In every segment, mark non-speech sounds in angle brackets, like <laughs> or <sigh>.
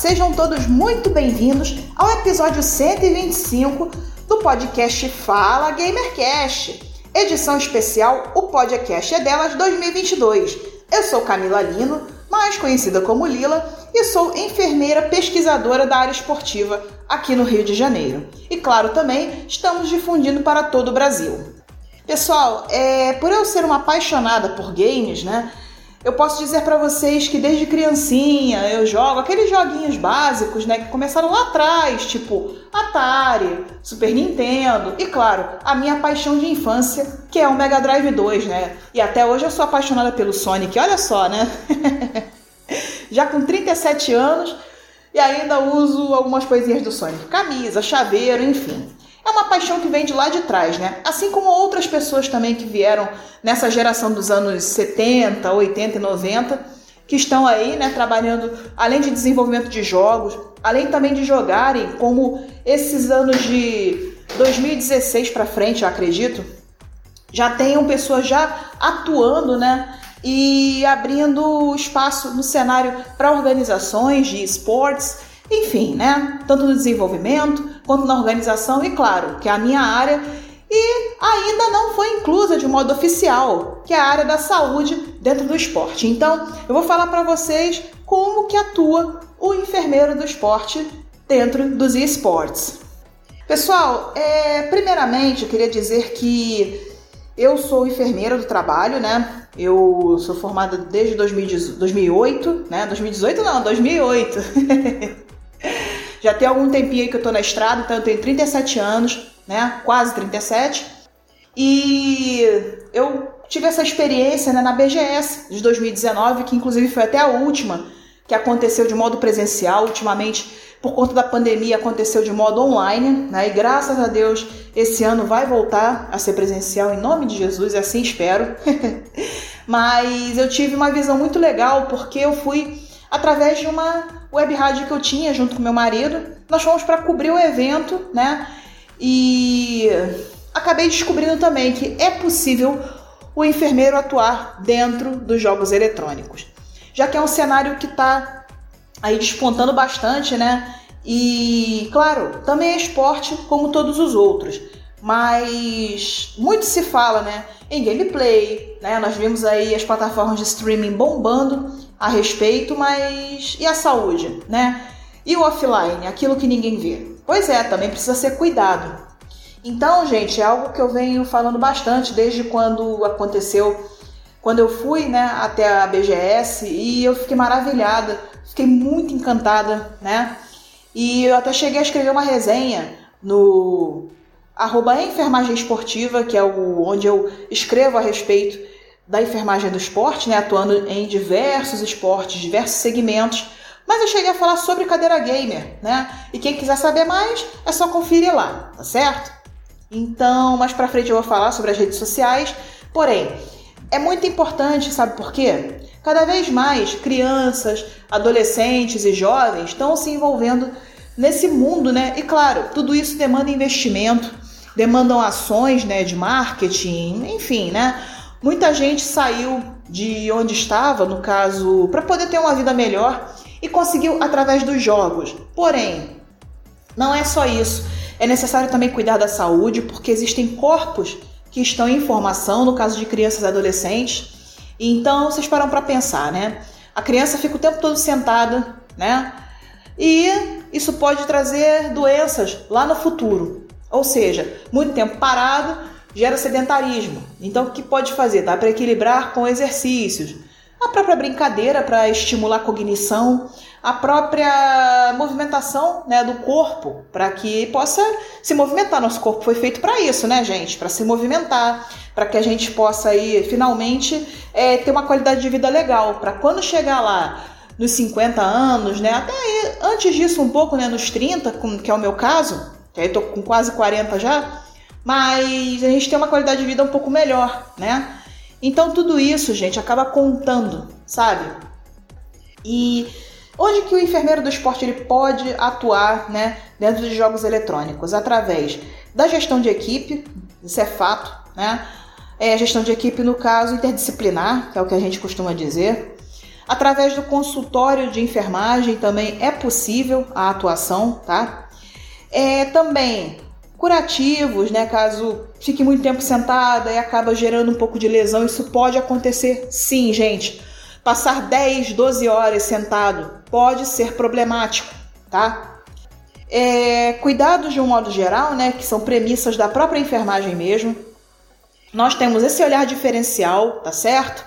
Sejam todos muito bem-vindos ao episódio 125 do podcast Fala Gamercast, edição especial O Podcast é Delas 2022. Eu sou Camila Lino, mais conhecida como Lila, e sou enfermeira pesquisadora da área esportiva aqui no Rio de Janeiro. E claro, também estamos difundindo para todo o Brasil. Pessoal, é, por eu ser uma apaixonada por games, né? Eu posso dizer para vocês que desde criancinha eu jogo aqueles joguinhos básicos, né, que começaram lá atrás, tipo Atari, Super Nintendo e claro, a minha paixão de infância, que é o Mega Drive 2, né? E até hoje eu sou apaixonada pelo Sonic, olha só, né? <laughs> Já com 37 anos e ainda uso algumas coisinhas do Sonic, camisa, chaveiro, enfim. É uma paixão que vem de lá de trás, né? Assim como outras pessoas também que vieram nessa geração dos anos 70, 80 e 90, que estão aí, né, trabalhando além de desenvolvimento de jogos, além também de jogarem, como esses anos de 2016 para frente, eu acredito, já tenham pessoas já atuando, né, e abrindo espaço no cenário para organizações de esportes enfim, né? Tanto no desenvolvimento quanto na organização, e claro, que é a minha área e ainda não foi inclusa de modo oficial, que é a área da saúde dentro do esporte. Então, eu vou falar para vocês como que atua o enfermeiro do esporte dentro dos esportes. Pessoal, é, primeiramente eu queria dizer que eu sou enfermeira do trabalho, né? Eu sou formada desde 2008, né? 2018 não, 2008. <laughs> Já tem algum tempinho que eu tô na estrada, então eu tenho 37 anos, né? Quase 37. E eu tive essa experiência né, na BGS de 2019, que inclusive foi até a última que aconteceu de modo presencial. Ultimamente, por conta da pandemia, aconteceu de modo online, né? E graças a Deus, esse ano vai voltar a ser presencial em nome de Jesus, e assim espero. <laughs> Mas eu tive uma visão muito legal porque eu fui através de uma web rádio que eu tinha junto com meu marido. Nós fomos para cobrir o evento, né? E acabei descobrindo também que é possível o enfermeiro atuar dentro dos jogos eletrônicos, já que é um cenário que está aí despontando bastante, né? E claro, também é esporte como todos os outros, mas muito se fala, né? Em gameplay, né? Nós vimos aí as plataformas de streaming bombando a respeito, mas e a saúde, né? E o offline, aquilo que ninguém vê? Pois é, também precisa ser cuidado. Então, gente, é algo que eu venho falando bastante desde quando aconteceu, quando eu fui, né, até a BGS e eu fiquei maravilhada, fiquei muito encantada, né? E eu até cheguei a escrever uma resenha no arroba enfermagem esportiva, que é o, onde eu escrevo a respeito da enfermagem do esporte, né, atuando em diversos esportes, diversos segmentos. Mas eu cheguei a falar sobre cadeira gamer, né? E quem quiser saber mais, é só conferir lá, tá certo? Então, mais para frente eu vou falar sobre as redes sociais. Porém, é muito importante, sabe por quê? Cada vez mais crianças, adolescentes e jovens estão se envolvendo nesse mundo, né? E claro, tudo isso demanda investimento, demandam ações, né, de marketing, enfim, né? Muita gente saiu de onde estava, no caso, para poder ter uma vida melhor e conseguiu através dos jogos. Porém, não é só isso. É necessário também cuidar da saúde, porque existem corpos que estão em formação, no caso de crianças e adolescentes. Então, vocês param para pensar, né? A criança fica o tempo todo sentada, né? E isso pode trazer doenças lá no futuro. Ou seja, muito tempo parado gera sedentarismo. Então, o que pode fazer? Dá para equilibrar com exercícios. A própria brincadeira para estimular a cognição, a própria movimentação né, do corpo, para que possa se movimentar. Nosso corpo foi feito para isso, né, gente? Para se movimentar, para que a gente possa aí, finalmente, é, ter uma qualidade de vida legal. Para quando chegar lá nos 50 anos, né, até aí, antes disso, um pouco, né, nos 30, que é o meu caso, que aí tô com quase 40 já, mas a gente tem uma qualidade de vida um pouco melhor, né? Então tudo isso, gente, acaba contando, sabe? E Onde que o enfermeiro do esporte ele pode atuar né, dentro de jogos eletrônicos? Através da gestão de equipe, isso é fato, né? É gestão de equipe no caso interdisciplinar, que é o que a gente costuma dizer. Através do consultório de enfermagem também é possível a atuação, tá? É, também curativos, né? Caso fique muito tempo sentada e acaba gerando um pouco de lesão, isso pode acontecer sim, gente. Passar 10, 12 horas sentado pode ser problemático, tá? É, cuidados de um modo geral, né, que são premissas da própria enfermagem mesmo. Nós temos esse olhar diferencial, tá certo?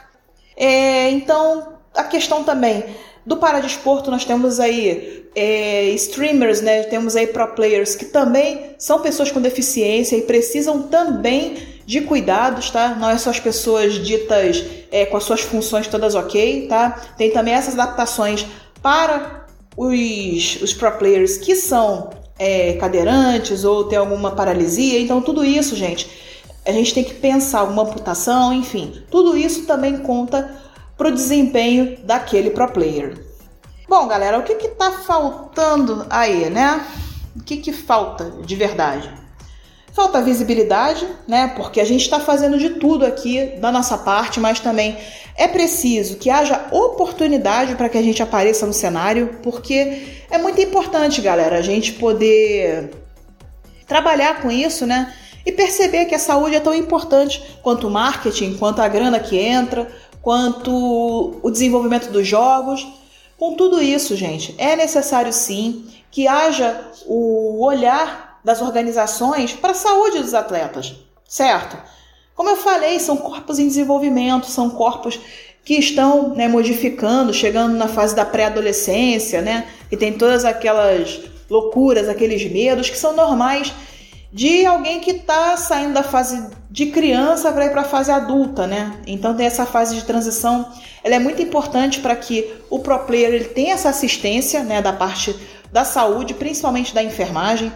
É, então, a questão também do paradesporto, nós temos aí é, streamers, né? Temos aí pro players que também são pessoas com deficiência e precisam também de cuidados, tá? Não é só as pessoas ditas é, com as suas funções todas ok, tá? Tem também essas adaptações para os, os pro players que são é, cadeirantes ou tem alguma paralisia. Então, tudo isso, gente, a gente tem que pensar alguma amputação, enfim, tudo isso também conta para o desempenho daquele pro player. Bom, galera, o que que tá faltando aí, né? O que que falta de verdade? Falta visibilidade, né? Porque a gente está fazendo de tudo aqui da nossa parte, mas também é preciso que haja oportunidade para que a gente apareça no cenário, porque é muito importante, galera, a gente poder trabalhar com isso, né? E perceber que a saúde é tão importante quanto o marketing, quanto a grana que entra, quanto o desenvolvimento dos jogos. Com tudo isso, gente, é necessário sim que haja o olhar das organizações para a saúde dos atletas, certo? Como eu falei, são corpos em desenvolvimento, são corpos que estão né, modificando, chegando na fase da pré-adolescência, né? E tem todas aquelas loucuras, aqueles medos que são normais de alguém que está saindo da fase de criança para ir para a fase adulta, né? Então tem essa fase de transição, ela é muito importante para que o pro player ele tenha essa assistência, né, da parte da saúde, principalmente da enfermagem,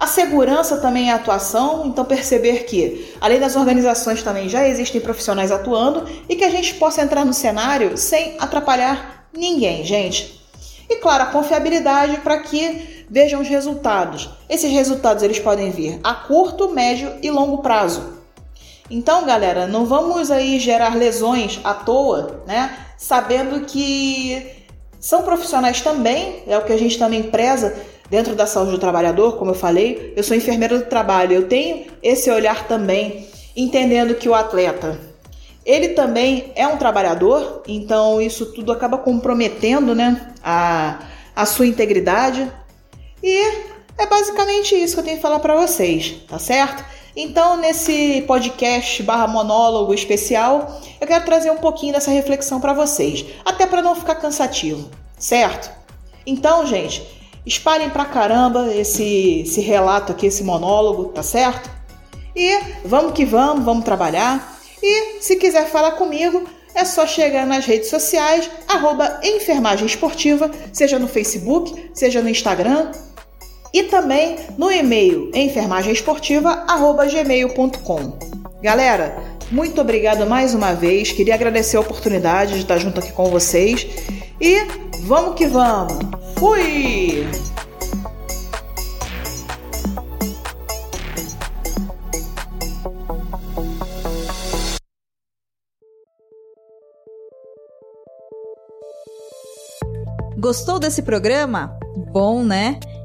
a segurança também é atuação, então perceber que, além das organizações, também já existem profissionais atuando e que a gente possa entrar no cenário sem atrapalhar ninguém, gente. E claro, a confiabilidade para que vejam os resultados. Esses resultados eles podem vir a curto, médio e longo prazo. Então, galera, não vamos aí gerar lesões à toa, né? Sabendo que são profissionais também, é o que a gente também preza dentro da saúde do trabalhador, como eu falei, eu sou enfermeira do trabalho, eu tenho esse olhar também, entendendo que o atleta, ele também é um trabalhador, então isso tudo acaba comprometendo, né, a, a sua integridade. E é basicamente isso que eu tenho que falar para vocês, tá certo? Então, nesse podcast barra monólogo especial, eu quero trazer um pouquinho dessa reflexão para vocês, até para não ficar cansativo, certo? Então, gente, Espalhem pra caramba esse, esse relato aqui, esse monólogo, tá certo? E vamos que vamos, vamos trabalhar. E se quiser falar comigo, é só chegar nas redes sociais, arroba enfermagem esportiva, seja no Facebook, seja no Instagram, e também no e-mail enfermagemesportiva@gmail.com. Galera, muito obrigada mais uma vez. Queria agradecer a oportunidade de estar junto aqui com vocês e vamos que vamos. Fui! Gostou desse programa? Bom, né?